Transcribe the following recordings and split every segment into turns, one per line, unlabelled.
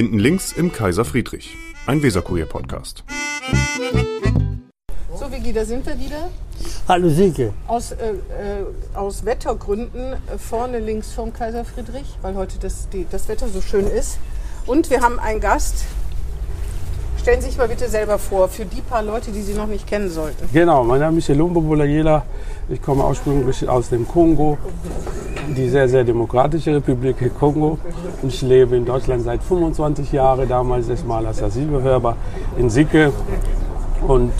Hinten links im Kaiser Friedrich, ein Weserkurier-Podcast.
So, Vicky, da sind wir wieder.
Hallo Silke.
Aus, äh, äh, aus Wettergründen äh, vorne links vom Kaiser Friedrich, weil heute das, die, das Wetter so schön ist. Und wir haben einen Gast. Stellen Sie sich mal bitte selber vor, für die paar Leute, die Sie noch nicht kennen sollten.
Genau, mein Name ist Elumbo Bolayela. Ich komme ursprünglich aus dem Kongo, die sehr, sehr demokratische Republik Kongo. Ich lebe in Deutschland seit 25 Jahren, damals erstmal als Asylbewerber in Sicke und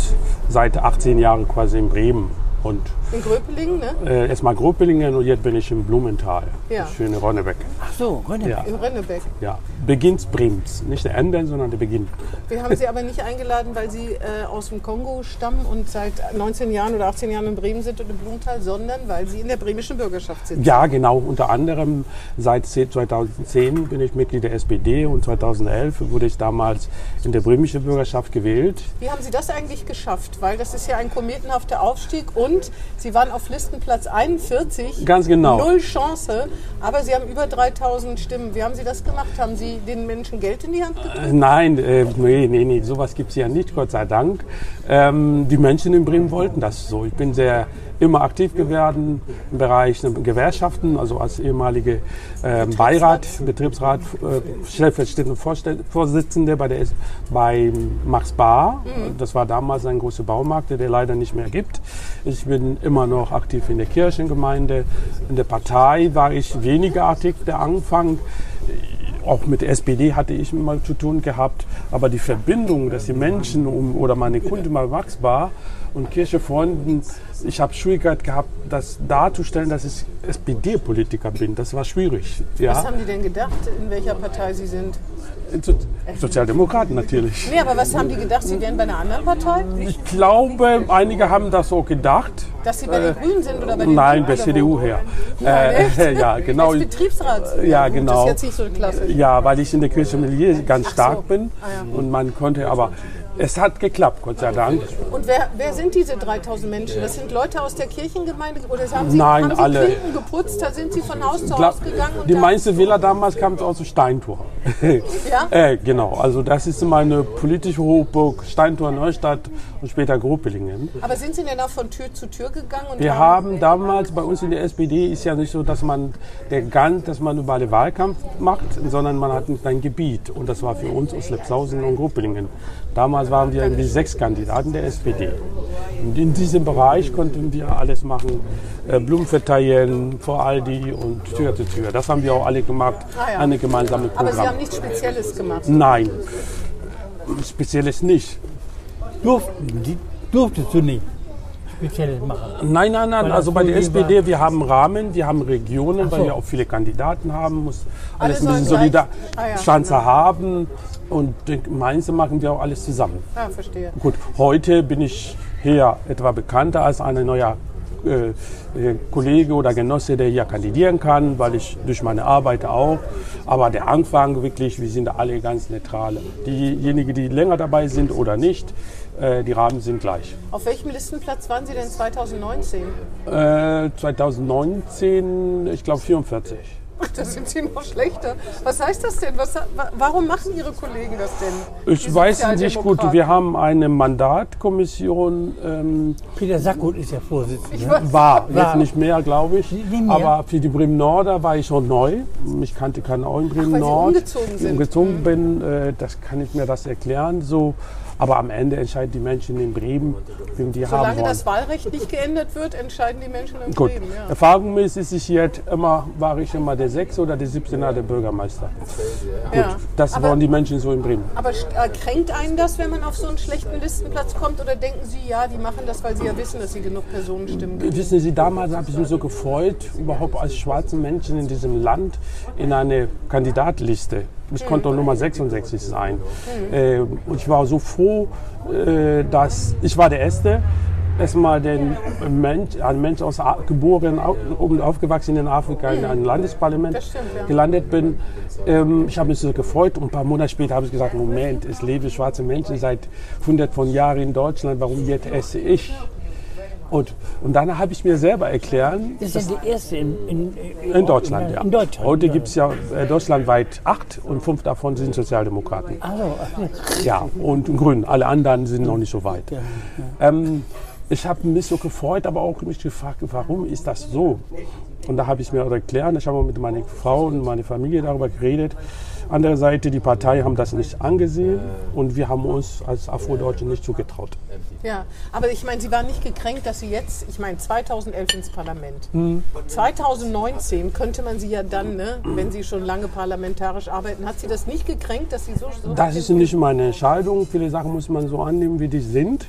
seit 18 Jahren quasi in Bremen. Und
In Gröpelingen, ne?
äh, erstmal Gröpelingen und jetzt bin ich im Blumenthal,
Ja.
das schöne Ronnebeck.
Ach so, Ronnebeck.
Ja,
In Rennebeck.
ja. Beginns Brems. Nicht der Ende, sondern der Beginn.
Wir haben Sie aber nicht eingeladen, weil Sie äh, aus dem Kongo stammen und seit 19 Jahren oder 18 Jahren in Bremen sind und im Blumenthal, sondern weil Sie in der bremischen Bürgerschaft sind.
Ja, genau. Unter anderem seit 2010 bin ich Mitglied der SPD und 2011 wurde ich damals in der bremische Bürgerschaft gewählt.
Wie haben Sie das eigentlich geschafft? Weil das ist ja ein kometenhafter Aufstieg und Sie waren auf Listenplatz 41.
Ganz genau.
Null Chance, aber Sie haben über 3000 Stimmen. Wie haben Sie das gemacht? Haben Sie den Menschen Geld in die Hand gedrückt?
Äh, Nein, äh, nee, nee, nee, sowas gibt es ja nicht, Gott sei Dank. Ähm, die Menschen in Bremen wollten das so. Ich bin sehr immer aktiv geworden im Bereich Gewerkschaften, also als ehemalige äh, Beirat, Betriebsrat, äh, stellvertretende Vorsitzende bei, der, bei Max Bar. Das war damals ein großer Baumarkt, der der leider nicht mehr gibt. Ich bin immer noch aktiv in der Kirchengemeinde. In der Partei war ich weniger aktiv, der Anfang auch mit der SPD hatte ich mal zu tun gehabt, aber die Verbindung, dass die Menschen um, oder meine Kunden mal wachsbar und Kirchefreunden, ich habe Schwierigkeit gehabt, das darzustellen, dass ich SPD-Politiker bin. Das war schwierig.
Was
Ja?
haben die denn gedacht, in welcher Partei Sie sind?
So- Sozialdemokraten natürlich.
Nee, aber was haben die gedacht, Sie wären bei einer anderen Partei?
Ich glaube, einige haben das so gedacht.
Dass Sie bei den Grünen sind oder bei den
Nein, bei CDU her. Äh, ja, genau.
Als Betriebsrat?
Ja, genau.
Das ist jetzt nicht so klassisch.
Ja, weil ich in der Kirche Milieu ganz stark bin.
Ah.
Und man konnte, aber es hat geklappt, Gott sei Dank.
Und wer, wer sind diese 3000 Menschen? Das sind Leute aus der Kirchengemeinde? Oder haben Sie,
Nein,
haben Sie
alle.
Klinken geputzt? Da sind Sie von Haus zu Haus gegangen?
Die meiste Villa damals kam aus dem Steintor.
Ja?
äh, genau, also das ist meine politische Hochburg, Steintor Neustadt und später Gruppelingen.
Aber sind Sie denn auch von Tür zu Tür gegangen?
Wir haben damals bei uns in der SPD ist ja nicht so, dass man der ganz, dass man überall Wahlkampf macht, sondern man hat ein Gebiet und das war für uns aus Lepshausen und Gruppelingen. Damals waren wir irgendwie sechs Kandidaten der SPD. Und in diesem Bereich konnten wir alles machen, äh, Blumen verteilen vor Aldi und Tür zu Tür. Das haben wir auch alle gemacht,
Ah ja.
eine gemeinsame
Aber Sie
Programm.
haben nichts Spezielles gemacht.
Nein, spezielles nicht.
Durften, die, durftest du nicht Spezielles machen.
Nein, nein, nein.
Weil
Also bei der SPD, wir haben Rahmen, wir haben Regionen, weil
so.
wir auch viele Kandidaten haben, muss
Alle
alles ein bisschen solidar
Ah ja,
Chance
genau.
haben. Und gemeinsam machen wir auch alles zusammen.
Ah, verstehe.
Gut, heute bin ich hier etwa bekannter als ein neuer äh, äh, Kollege oder Genosse, der hier kandidieren kann, weil ich durch meine Arbeit auch. Aber der Anfang wirklich, wir sind alle ganz neutral. Diejenigen, die länger dabei sind oder nicht, äh, die Rahmen sind gleich.
Auf welchem Listenplatz waren Sie denn 2019?
Äh, 2019, ich glaube 44.
Ach, da sind Sie noch schlechter. Was heißt das denn? Was, wa- warum machen Ihre Kollegen das denn?
Ich weiß nicht gut, wir haben eine Mandatkommission, ähm,
Peter Sackhut ist ja Vorsitzender.
Ich weiß.
war, jetzt
War.
nicht mehr, glaube ich.
Mehr?
Aber für die Bremen Norder war ich schon neu. Ich kannte keinen auch in Bremen
weil Sie
Nord.
umgezogen sind.
Umgezogen bin, äh, das kann ich mir das erklären. So. Aber am Ende entscheiden die Menschen in Bremen, wem die haben
Solange
wollen.
das Wahlrecht nicht geändert wird, entscheiden die Menschen in
Gut,
Bremen. Ja.
erfahrungsmäßig ist es jetzt immer, war ich immer der 6. oder der 17. der Bürgermeister.
Ja.
Das
Aber-
wollen die Menschen so in Bremen.
Aber äh, kränkt einen das, wenn man auf so einen schlechten Listenplatz kommt? Oder denken Sie, ja, die machen das, weil sie ja wissen, dass sie genug Personenstimmen kriegen?
Wissen Sie, damals habe ich mich so gefreut, überhaupt als schwarzen Menschen in diesem Land in eine Kandidatliste. Ich konnte doch Nummer 66 sein. Äh, und ich war so froh, äh, dass ich war der Erste, erstmal den Mensch, ein Mensch aus geboren und aufgewachsen in Afrika in einem Landesparlament
Das stimmt, ja.
gelandet bin. Ähm, ich habe mich so gefreut und ein paar Monate später habe ich gesagt, Moment, es leben schwarze Menschen seit hundert von Jahren in Deutschland, warum jetzt esse ich? Und, und dann habe ich mir selber erklären,
Das ist ja die erste in, in,
in Deutschland, ja.
In Deutschland.
Heute gibt es ja äh, deutschlandweit acht und fünf davon sind Sozialdemokraten.
Also,
Ja, und Grünen. Alle anderen sind noch nicht so weit. Ähm, ich habe mich so gefreut, aber auch mich gefragt, warum ist das so? Und da habe ich mir erklärt, ich habe mit meiner Frau und meiner Familie darüber geredet. Andere Seite, die Partei haben das nicht angesehen und wir haben uns als Afrodeutsche nicht zugetraut.
Ja, aber ich meine, Sie waren nicht gekränkt, dass Sie jetzt, ich meine, 2011 ins Parlament.
Hm.
2019 könnte man Sie ja dann, ne, wenn Sie schon lange parlamentarisch arbeiten, hat Sie das nicht gekränkt, dass Sie so. so
Das ist nicht meine Entscheidung. Viele Sachen muss man so annehmen, wie die sind.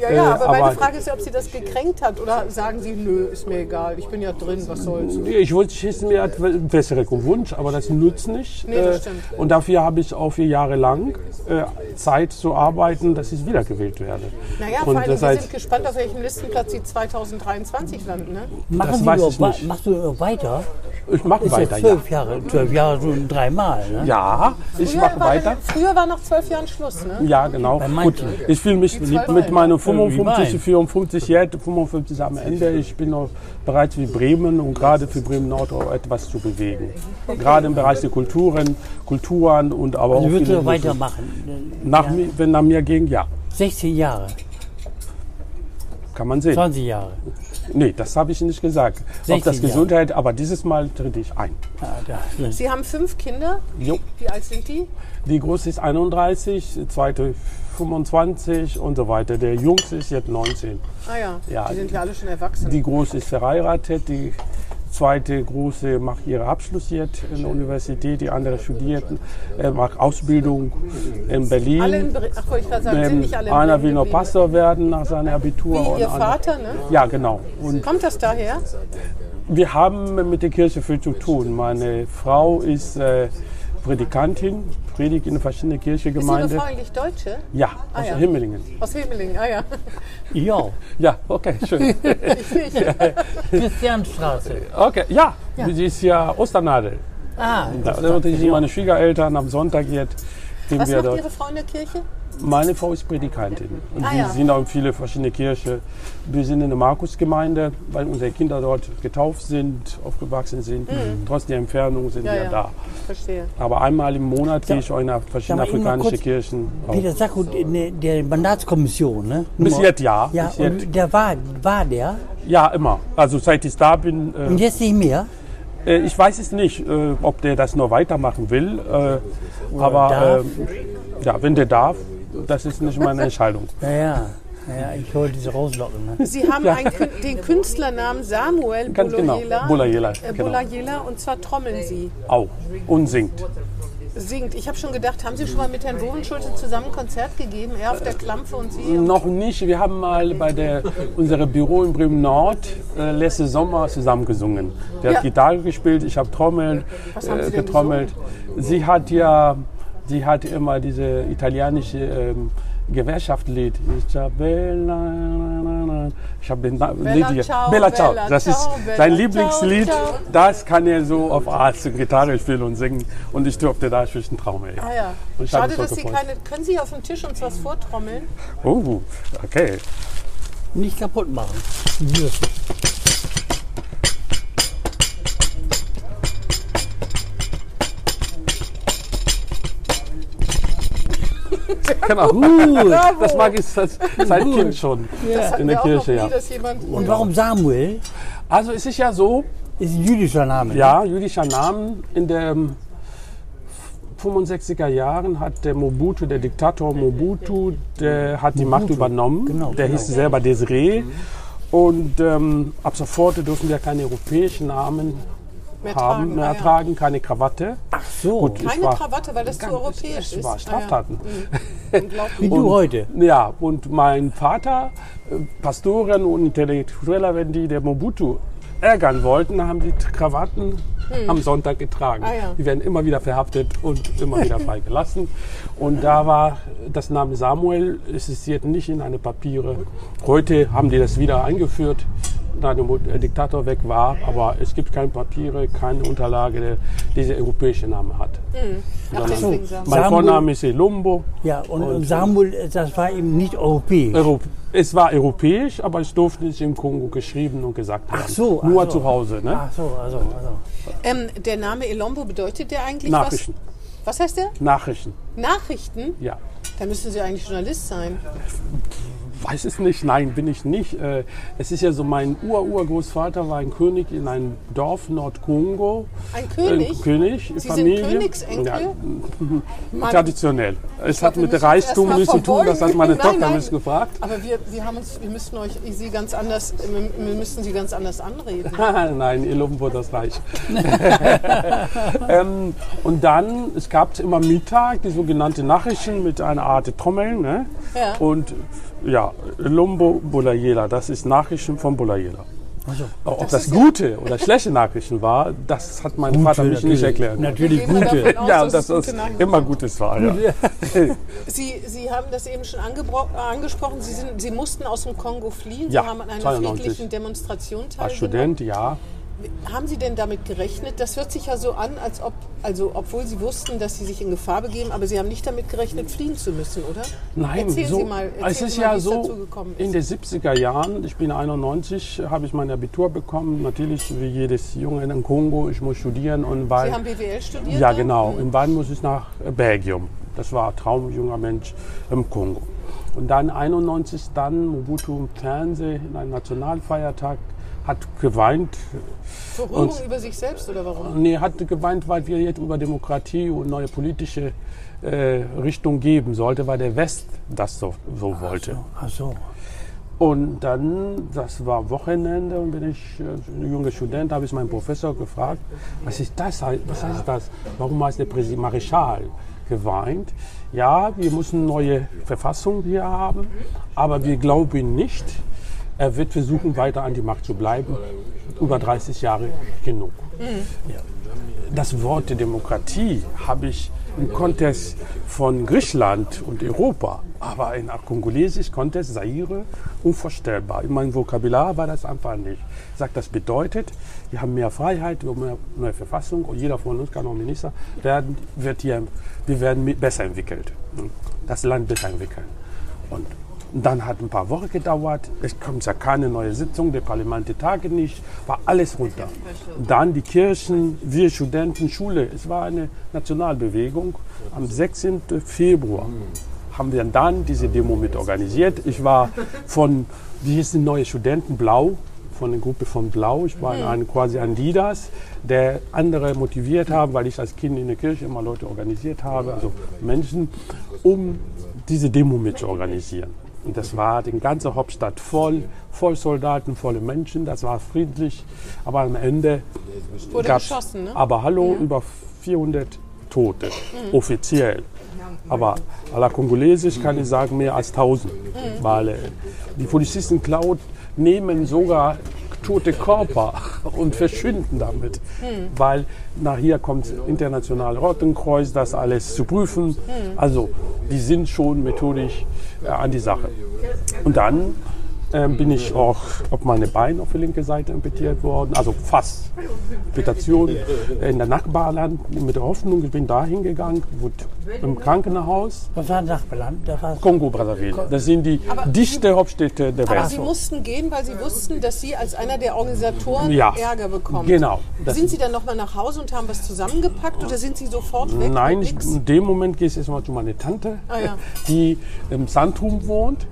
Ja, ja,
äh,
aber meine
aber-
Frage ist ja, ob Sie das gekränkt hat oder sagen Sie, nö, ist mir egal, ich bin ja drin, was soll's.
Ich wollte schießen mir einen besseren Wunsch, aber das nützt nicht.
Nee, das
Äh,
stimmt.
Und dafür habe ich auch vier Jahre lang äh, Zeit zu arbeiten, dass ich wiedergewählt werde.
Naja, vor
und
allem,
das
wir
heißt,
sind gespannt, auf welchem Listenplatz Sie 2023 landen, ne?
machen
Das
Sie
weiß
noch,
ich nicht.
wa- machst du noch weiter?
ich mache weiter. Ja,
zwölf Jahre, zwölf Jahre schon dreimal. Ne?
ja ich mache weiter.
Früher war nach zwölf Jahren Schluss, ne?
Ja, genau. Gut, ich fühle mich mit
Wein.
Wie
55,
Wein.
54 jetzt, 55 am Ende. Ich bin noch bereit für Bremen und gerade für Bremen Nord auch etwas zu bewegen. Gerade im Bereich der Kulturen, Kulturen und aber
Also
auch
würdest du weitermachen?
Nach, mir- Wenn nach mir ging, ja,
16 Jahre,
kann man sehen.
20 Jahre.
Nee, das habe ich nicht gesagt. Ob
16
das
Jahre.
Gesundheit, aber dieses Mal trete ich ein.
Ja, da,
Sie haben fünf Kinder.
Jo.
Wie alt sind die?
Die große ist 31, die zweite 25 und so weiter. Der Jüngste ist jetzt 19.
Ah ja,
Ja,
die sind ja alle schon erwachsen.
Die große ist verheiratet, die zweite große macht ihren Abschluss jetzt in der Universität, die andere studiert, äh, macht Ausbildung in Berlin.
alle in Ach, ich sagen, sind
Ähm,
nicht alle in
einer will noch. Pastor werden nach seinem Abitur.
Wie
und
Ihr Vater, ne?
Ja, genau. Und
Kommt das daher?
wir haben mit der Kirche viel zu tun. Meine Frau ist äh, Predikantin, predigt in verschiedenen
Ist Ihre
Kirchengemeinden.
Frau eigentlich Deutsche?
Ja,
Ah,
aus
ja.
Himmelingen.
Aus Himmeling, ah ja.
ja,
Ja, okay, schön.
Christianstraße.
Okay, ja, sie ist ja Osternadel.
Ah,
Da, da sind meine Schwiegereltern am Sonntag jetzt. Sind
Was
wir
macht
dort.
Ihre Frau in der Kirche?
Meine Frau ist Predikantin. Und
Ah,
wir
ja.
sind auch in viele verschiedene Kirchen. Wir sind in der Markusgemeinde, weil unsere Kinder dort getauft sind, aufgewachsen sind. Trotz der Entfernung sind
Mhm. Ja,
wir
ja.
da.
Verstehe.
Aber einmal im Monat gehe ich auch in verschiedene afrikanische
kurz,
Kirchen.
Peter Sacco, der, der Mandatskommission, ne?
Bis jetzt ja.
Ja,
Bis jetzt.
und der war, war der
ja, immer. Also seit ich da bin.
und
Äh,
jetzt nicht mehr.
äh, ich weiß es nicht, äh, ob der das noch weitermachen will. Äh, aber
darf.
äh, ja, wenn der darf, das ist nicht meine Entscheidung.
Ja, ja, ja ich wollte sie rauslocken. Ne?
Sie haben einen, Kün- den Künstlernamen Samuel
Ganz genau.
Boloyela.
Boloyela,
Äh,
genau.
Boloyela, und zwar trommeln Sie.
Auch. Und singt.
Singt. Ich habe schon gedacht, haben Sie schon mal mit Herrn Wohenschulte zusammen ein Konzert gegeben? Er auf der Klampfe und Sie?
Noch nicht. Wir haben mal bei der, unserem Büro in Bremen Nord äh, letzten Sommer zusammen gesungen. Der
Ja.
hat Gitarre gespielt, ich habe
haben
äh, getrommelt. Sie hat ja, sie hat immer diese italienische ähm, Gewerkschaftslied. Isabella, na, na, na. Ich habe den Na- Lied hier.
ciao,
Bella Ciao.
Bella
Das ist
ciao, Bella
sein Lieblingslied.
ciao.
Das kann er so auf Art Gitarre spielen und singen. Und ich durfte da zwischen Traum. ey.
Ah ja. Schade, dass Sie keine. Können Sie auf dem Tisch uns was vortrommeln?
Oh, okay.
Nicht kaputt machen. Hier.
Genau.
Gut.
Das mag ich seit, seit Kind schon
Das hatten
in der
wir auch noch
Kirche.
nie,
Ja.
Und warum Samuel?
Also es ist ja so,
Ist ein jüdischer Name. ne?
ja, jüdischer Namen. In den 65er Jahren hat der Mobutu, der Diktator Mobutu, der hat die Macht übernommen.
Genau,
der
genau.
hieß selber Desiree. Und ähm, ab sofort dürfen wir keine europäischen Namen
Mehr
haben,
tragen.
mehr
Ah, ja.
tragen, keine Krawatte.
Ach so.
Gut,
Keine
war,
Krawatte, weil das zu europäisch ist.
war Straftaten.
Ah, ja. Unglaublich.
Wie du heute.
Ja, und mein Vater, äh, Pastoren und Intellektueller, wenn die der Mobutu ärgern wollten, haben die Krawatten am Sonntag getragen.
Ah, ja.
Die werden immer wieder verhaftet und immer wieder freigelassen. Und da war das Name Samuel, es existiert nicht in eine Papiere. Heute haben die das wieder eingeführt Diktator weg war, aber es gibt keine Papiere, keine Unterlage, der diese europäische Name hat.
Ach, deswegen sagen
Mein
Samuel-
Vorname ist Elumbo.
Ja, und, und Samuel, das war eben nicht europäisch.
Europ es war europäisch, aber es durfte nicht im Kongo geschrieben und gesagt werden.
Ach so, ach
Nur
so.
zu Hause. Ne?
Ach so, also, also.
Ähm, der Name Elombo bedeutet der eigentlich
Nachrichten.
was? Was heißt der?
Nachrichten,
Nachrichten?
ja.
Da müssen Sie eigentlich Journalist sein.
Weiß es nicht, nein, bin ich nicht. Äh, Es ist ja so, mein Ur-Urgroßvater war ein König in einem Dorf Nordkongo.
Ein König?
Ein König,
Sie sind
Familie.
Königsenkel?
Ja,
Mann.
traditionell. Es hat mit Reichtum nichts zu tun, das hat meine
Nein,
Tochter
nein.
mich gefragt.
Aber wir, wir haben uns, wir müssen euch Sie ganz anders, wir müssen Sie ganz anders anreden.
Nein, ihr Lumbo, das reicht. ähm, und dann, es gab immer Mittag die sogenannte Nachrichten mit einer Art Trommel. Ne?
Ja.
Und ja, Lumbo Bulayela, das ist Nachrichten von Bulayela.
also.
Ob das, gute oder schlechte Nachrichten war, das hat mein Vater mich nicht erklärt.
Natürlich gute.
aus,
Ja,
dass
das
gute
immer Gutes war. Ja.
Sie, Sie haben das eben schon äh, angesprochen. Sie, sind, Sie mussten aus dem Kongo fliehen.
Ja,
Sie haben an einer
92.
friedlichen Demonstration
Als
teilgenommen.
Student, ja.
Haben Sie denn damit gerechnet? Das hört sich ja so an, als ob, also obwohl Sie wussten, dass Sie sich in Gefahr begeben, aber Sie haben nicht damit gerechnet, fliehen zu müssen, oder?
Nein,
erzählen
so,
Sie mal, erzählen
es ist
mal,
ja so, in den 70er Jahren, ich bin 91, habe ich mein Abitur bekommen, natürlich wie jedes Junge in Kongo, ich muss studieren und weil,
Sie haben BWL studiert?
ja genau, und wann muss ich nach Belgium, das war ein Traum, junger Mensch im Kongo. Und dann 91 dann Mobutu im Fernsehen, in einem Nationalfeiertag, hat geweint,
Verrührung
Und-
über sich selbst oder warum?
Nee, hat geweint, weil wir jetzt über Demokratie und neue politische äh, Richtung geben sollte, weil der West das so, so wollte.
Ach so.
Und dann, das war Wochenende und bin ich äh, ein junger Student, habe ich meinen Professor gefragt, was ist das? Was heißt das? Warum heißt der Präsident Marischal geweint? Ja, wir müssen eine neue Verfassung hier haben, aber wir glauben nicht, er wird versuchen, weiter an die Macht zu bleiben. Über 30 Jahre genug. Ja. Das Wort Demokratie habe ich im Kontext von Griechenland und Europa, aber in kongolesisch Kontext, Zaire, unvorstellbar. In meinem Vokabular war das einfach nicht. Ich sage, das bedeutet, wir haben mehr Freiheit, wir haben mehr neue Verfassung und jeder von uns kann auch Minister werden, wird hier, wir werden besser entwickelt. Das Land besser entwickeln. Und dann hat ein paar Wochen gedauert. Es kommt ja keine neue Sitzung, der Parlamente Tage nicht, war alles runter. Dann die Kirchen, wir Studenten, Schule. Es war eine Nationalbewegung. Am 16. Februar haben wir dann diese Demo mit organisiert. Ich war von, wie hieß die neue Studenten, Blau, von der Gruppe von Blau. Ich war in einem, quasi ein Leaders, der andere motiviert haben, weil ich als Kind in der Kirche immer Leute organisiert habe, also Menschen, um diese Demo mit zu organisieren. Und das war die ganze Hauptstadt voll, voll Soldaten, volle Menschen. Das war friedlich. Aber am Ende
Wurde geschossen, ne?
Aber hallo, über 400 Tote, offiziell. Aber à la Kongolesisch kann ich sagen, mehr als 1000. Weil äh, die Polizisten klaut, nehmen sogar tote Körper und verschwinden damit. Weil nach hier kommt international Rotenkreuz, das alles zu prüfen. Also die sind schon methodisch äh, an die Sache. Und dann ähm, bin ich auch auf meine Beine auf die linke Seite amputiert worden, also fast Amputation in der Nachbarland mit der Hoffnung, ich bin da hingegangen, wurde im Krankenhaus,
Was war Nachbarland? Da war
Kongo Brazzaville. Das sind die dichte Hauptstädte der
Aber
Welt.
Sie mussten gehen, weil Sie wussten, dass Sie als einer der Organisatoren
Ja,
Ärger bekommen.
genau.
Sind Sie dann nochmal nach Hause und haben was zusammengepackt oder sind Sie sofort weg?
Nein, ich, in dem Moment gehe ich erstmal zu meiner Tante,
Ah, ja.
die im Sandrum wohnt,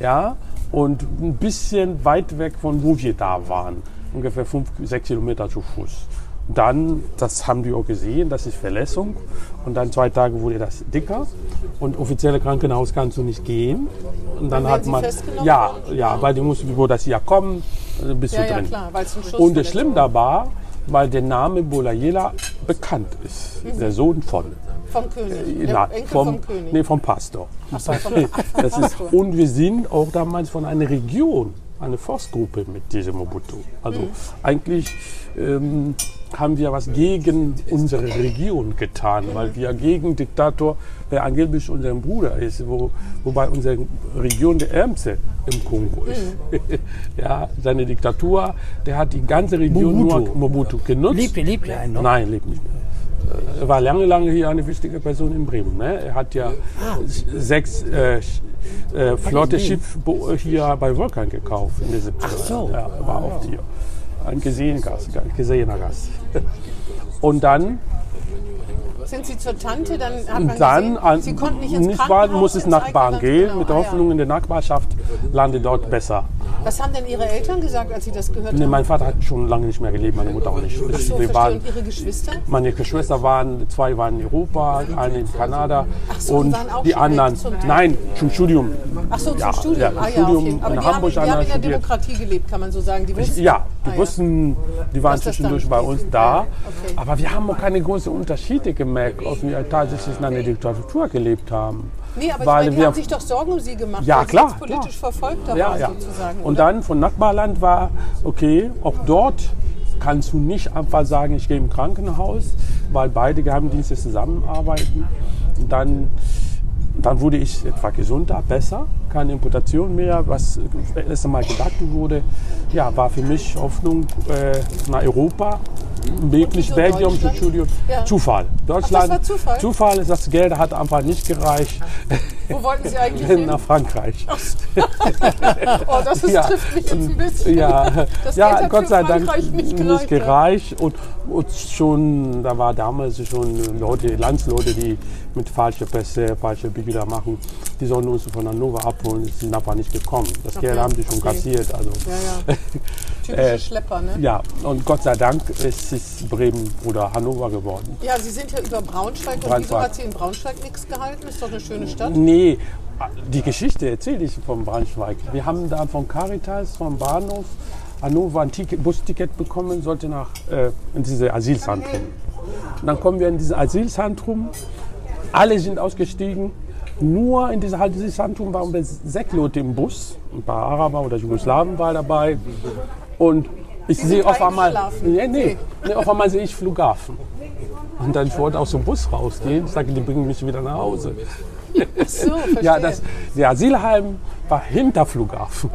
ja, und ein bisschen weit weg von wo wir da waren, ungefähr fünf, sechs Kilometer zu Fuß. Dann, das haben die auch gesehen, das ist Verletzung. Und dann zwei Tage wurde das dicker. Und offizielle Krankenhaus kannst du nicht gehen. Und dann
werden
hat man, ja,
worden?
ja, weil die mussten, wo das ja kommen, äh, bist
Ja,
du
ja,
drin.
klar,
Und das
verletzt
Schlimme
war.
da war, weil der Name Bolayela bekannt ist. Der Sohn von.
Vom König. Der
Na,
Enkel
vom,
vom König.
Nee, vom Pastor.
Ach so, vom, ach, vom
Das ist,
Pastor.
und wir sind auch damals von einer Region, eine Forstgruppe mit diesem Mobutu. Also
Mhm.
eigentlich ähm, haben wir was gegen unsere Region getan, weil wir gegen Diktator, der angeblich unser Bruder ist, wo, wobei unsere Region der ärmste im Kongo ist. ja, seine Diktatur, der hat die ganze Region
Mobutu.
nur Mobutu genutzt.
Lebt, lebt er noch?
Nein, lebt nicht mehr. Er war lange, lange hier eine wichtige Person in Bremen. Ne? Er hat ja s- sechs äh, äh, flotte Schiffe hier bei Vulkan gekauft in den 70er.
Ach so.
Ja, er war oft hier. Ein gesehener Gast. Gesehener Gast. Und dann,
Sind Sie zur Tante, dann hat man
dann
gesehen, Sie konnten nicht ins
nicht
Krankenhaus,
warten, muss es nach Bahn gehen,
Land.
mit der
Genau,
Hoffnung, in der Nachbarschaft landet dort besser.
Was haben denn Ihre Eltern gesagt, als Sie das gehört
Nee,
haben?
mein Vater hat schon lange nicht mehr gelebt, meine Mutter auch nicht.
Ach so,
Wir waren,
Und Ihre Geschwister?
Meine Geschwister waren, zwei waren in Europa, eine in Kanada
Ach so, die
und
waren auch
die
schon
anderen,
zum
nein, zum Studium.
Ach so, zum
Ja,
Studium.
ja,
ah, ja,
Studium
okay. Aber
in
die,
Hamburg
haben, die haben in der
studiert.
Demokratie gelebt, kann man so sagen. Die wussten,
Ja, die
Ah,
wussten, die waren zwischendurch bei uns da,
Okay.
aber wir haben auch keine großen Unterschiede gemerkt, ob wir tatsächlich in einer Diktatur gelebt haben.
Nee, aber ich
Weil
meine, die
wir-
haben sich doch Sorgen um Sie gemacht,
Ja,
weil Sie
klar,
jetzt politisch
klar.
verfolgter
Ja,
waren
ja.
sozusagen.
Und
oder?
dann von Nachbarland war, okay, auch dort kannst du nicht einfach sagen, ich gehe im Krankenhaus, weil beide Geheimdienste zusammenarbeiten. Und dann, dann wurde ich etwa gesunder, besser, keine Imputation mehr, was das erste Mal gedacht wurde. Ja, war für mich Hoffnung äh, nach Europa, wirklich zum
Deutschland?
Studium.
Ja.
Zufall. Deutschland.
war Zufall?
Zufall ist, das Geld hat einfach nicht gereicht
Wo wollten Sie eigentlich hin?
nach Frankreich.
Oh, das ist,
Ja.
trifft mich jetzt ein bisschen.
Ja,
Das
ja
Geld hat
Gott sei Dank
nicht
nicht
gereicht, ja.
gereicht. Und, und schon, da war damals schon Leute, Landsleute, die mit falscher Pässe, falsche Bilder machen, die sollen uns von Hannover abholen, die sind einfach nicht gekommen. Das Geld
ja,
haben die schon
okay.
kassiert. Also.
Ja, ja. Typische
Äh,
Schlepper, ne?
Ja, und Gott sei Dank ist es Bremen oder Hannover geworden.
Ja, Sie sind ja über Braunschweig. Und wieso
Braunschweig.
hat Sie in Braunschweig nichts gehalten? Ist doch eine schöne Stadt.
Nee, die Geschichte erzähle ich vom Braunschweig. Wir haben da von Caritas, vom Bahnhof Hannover ein Ticket, Busticket bekommen, sollte nach äh, in diese Asylzentrum. Und dann kommen wir in dieses Asylzentrum, alle sind ausgestiegen. Nur in diesem Asylzentrum waren wir sechs Leute im Bus. Ein paar Araber oder Jugoslawen waren dabei. Und ich sehe auf einmal, nee, nee, nee, auf einmal sehe ich Flughafen. Und dann ich wollte aus dem Bus rausgehen. Ich sage, die bringen mich wieder nach Hause.
Ach so.
Ja, das, der Asylheim war hinter Flughafen.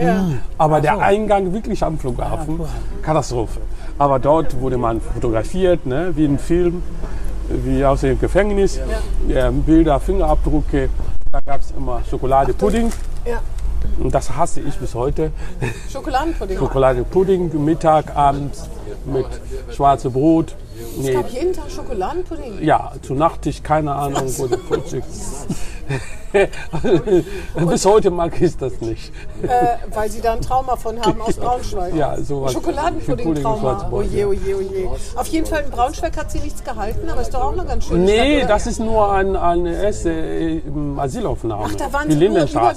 Aber der Eingang wirklich am Flughafen. Katastrophe. Aber dort wurde man fotografiert, ne, wie im Film, wie aus dem Gefängnis. Ja. Bilder, Fingerabdrücke. Da gab es immer Schokoladepudding.
ja.
Und das hasse ich bis heute.
Schokoladenpudding.
Schokoladepudding, Mittag, abends mit schwarzem Brot.
Es
Nee,
gab jeden Tag Schokoladenpudding.
ja, zu Nachtisch, keine Ahnung, der Frühstück. Bis heute mag ich das nicht.
Äh, weil Sie da ein Trauma von haben aus Braunschweig.
Ja, sowas.
Schokoladenpudding-Trauma. Oh je, oh je, oh je. Auf jeden Fall in Braunschweig hat sie nichts gehalten, aber ist doch auch eine ganz schöne Stadt.
Nee,
oder?
das ist nur ein, eine erste äh, Asylaufnahme.
Ach, da waren
Die
Sie nur.
Ja,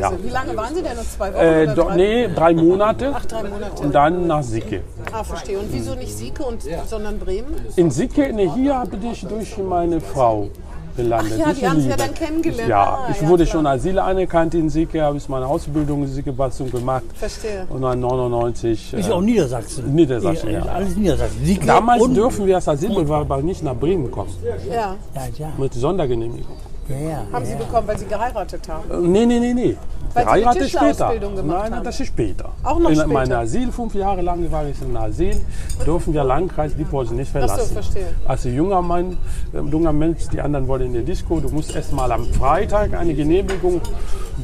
ja.
Wie lange waren Sie denn? Noch zwei Wochen?
Äh,
oder
do,
drei?
nee, drei Monate.
Ach, drei Monate.
Und dann nach Sicke.
Ah, verstehe. Und wieso nicht Sieke, und, sondern Bremen?
In Sicke, nee, hier bin ich durch meine Frau gelandet.
Ach ja, die haben Sie ja dann kennengelernt.
Ja,
Ah,
ich
ja,
wurde
klar.
schon Asyl anerkannt in Sicke, habe ich meine Ausbildung in Sicke Bastung gemacht.
Verstehe.
Und dann 99.
Ist
Äh,
auch Niedersachsen.
Niedersachsen,
Ja,
ja.
Alles Niedersachsen. Siegel
damals
und,
dürfen wir als Asylbewerber nicht nach Bremen kommen.
Ja.
Ja, ja,
Mit Sondergenehmigung.
Ja, ja.
Haben Sie bekommen, weil Sie geheiratet haben.
Äh, Nee, nee, nee, nee.
Weil Sie eine
Verheiratet später.
Gemacht
Nein,
haben.
das ist später.
Auch noch
in
später?
meinem Asyl, fünf Jahre lang war ich im Asyl, dürfen wir Landkreis Diepholz nicht verlassen.
verstehe.
Als junger Mann, äh, junger Mensch, die anderen wollen in die Disco, du musst erst mal am Freitag eine Genehmigung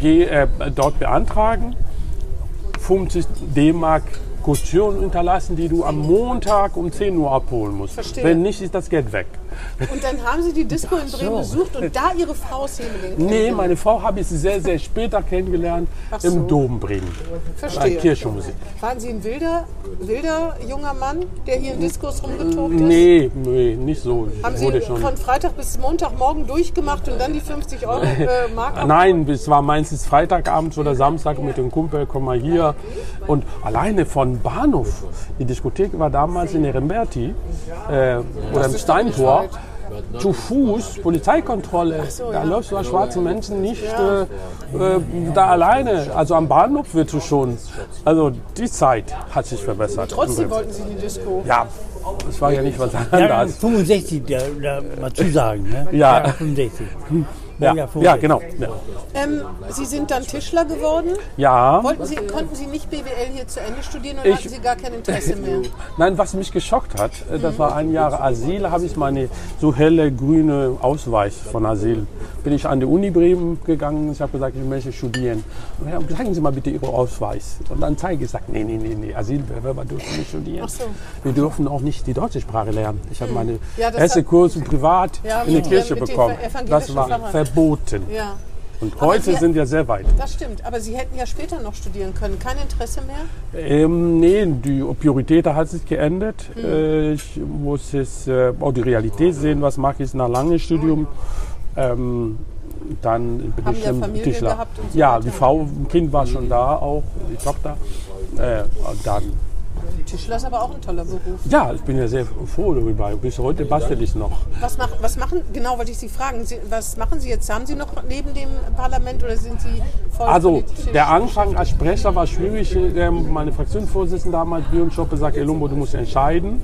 geh, äh, dort beantragen. 50 D-Mark Kaution unterlassen, die du am Montag um 10 Uhr abholen musst.
Verstehe.
Wenn nicht, ist das Geld weg.
Und dann haben Sie die Disco in Bremen besucht und da Ihre Frau Semeling
Nee, meine Frau habe ich sehr, sehr später kennengelernt
so.
im Dom Bremen.
Verstehe.
Bei Kirchenmusik.
Waren Sie ein wilder, wilder junger Mann, der hier in Diskos rumgetobt ist?
Nee, nee, nicht so.
Haben Sie von Freitag bis Montagmorgen durchgemacht und dann die 50 Euro äh, Mark
Nein, es war meistens Freitagabends oder Samstag mit dem Kumpel, komm mal hier. Und alleine von Bahnhof, die Diskothek war damals in der Remberti äh, oder im Steintor. Zu Fuß, Polizeikontrolle.
so,
da
ja.
läufst du als schwarze Menschen nicht äh, äh, da alleine. Also am Bahnhof wird du schon. Also die Zeit hat sich verbessert.
Trotzdem wollten Sie die Disco.
Ja, das war ja nicht was
Ja,
anderes.
65, da, da mal zusagen. Ne?
Ja.
65.
Ja,
Ja,
ja genau. Ja.
Ähm, Sie sind dann Tischler geworden.
ja.
Wollten Sie, konnten Sie nicht BWL hier zu Ende studieren oder
Ich-
hatten Sie gar kein Interesse mehr?
Nein, was mich geschockt hat, äh, das war ein Jahr Asyl, habe ich meine so helle grüne Ausweis von Asyl. Bin ich an die Uni Bremen gegangen, ich habe gesagt, ich möchte studieren. Und ja, zeigen Sie mal bitte Ihren Ausweis. Und dann zeige ich, sagt, nee, nee, nee, nee, Asylbewerber dürfen nicht studieren.
Ach so.
Wir dürfen auch nicht die deutsche Sprache lernen. Ich habe meine
Ja, das
erste Kurse privat
Ja,
in der Kirche bekommen. Das war. Verboten.
Ja,
Und
Aber
heute sind wir sehr weit.
das stimmt. Aber Sie hätten ja später noch studieren können. Kein Interesse mehr?
Ähm, nee, die Priorität hat sich geändert.
Mhm.
Ich muss jetzt äh, auch die Realität sehen, was mache ich nach langem Studium. Ähm, dann bin
Haben
ich
ja
im
Familie
Tischler.
gehabt und so
ja,
weiter.
die Frau, ein Kind war schon da, auch die Tochter. Äh, dann,
Tischler ist aber auch ein toller Beruf.
ja, ich bin ja sehr froh darüber. Bis heute bastel ich noch.
Was, mach, was machen, genau wollte ich Sie fragen, Sie, was machen Sie jetzt? Haben Sie noch neben dem Parlament oder sind Sie voll
Also der Anfang als Sprecher war schwierig. Meine Fraktionsvorsitzende damals, Björn Schoppe, sagte, Elumbo, du musst entscheiden.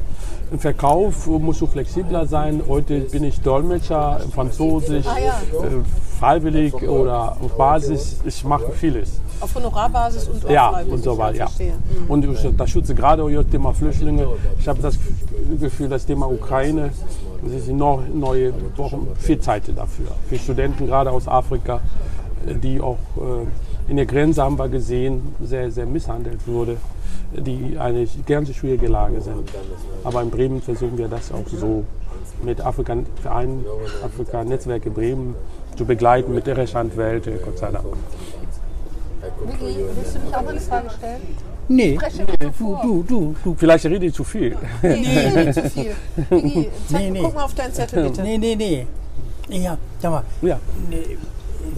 Im Verkauf musst du flexibler sein. Heute bin ich Dolmetscher, Französisch,
Ah, ja.
äh, freiwillig oder auf Basis. Ich mache vieles.
Auf Honorarbasis und auf
Ja, und so weiter. Ja.
Mhm.
Und ich unterstütze gerade auch das Thema Flüchtlinge. Ich habe das Gefühl, das Thema Ukraine, das ist noch neue Wochen, viel Zeit dafür. Für Studenten gerade aus Afrika, die auch äh, in der Grenze haben wir gesehen, sehr, sehr misshandelt wurde, die eine ganz schwierige Lage sind. Aber in Bremen versuchen wir das auch so mit Afrika Verein, Afrika Netzwerke Bremen zu begleiten mit der Rechtsanwälte, Gott sei Dank.
Vicky, willst du mich auch eine Frage stellen?
Nee,
bitte
du, du, du, du.
Vielleicht rede ich zu viel.
Nee, nee, nicht zu viel. Zeig,
Nee, nee.
guck mal auf deinen Zettel bitte.
Nee, nee, nee. Ja, sag mal,
Ja.
nee,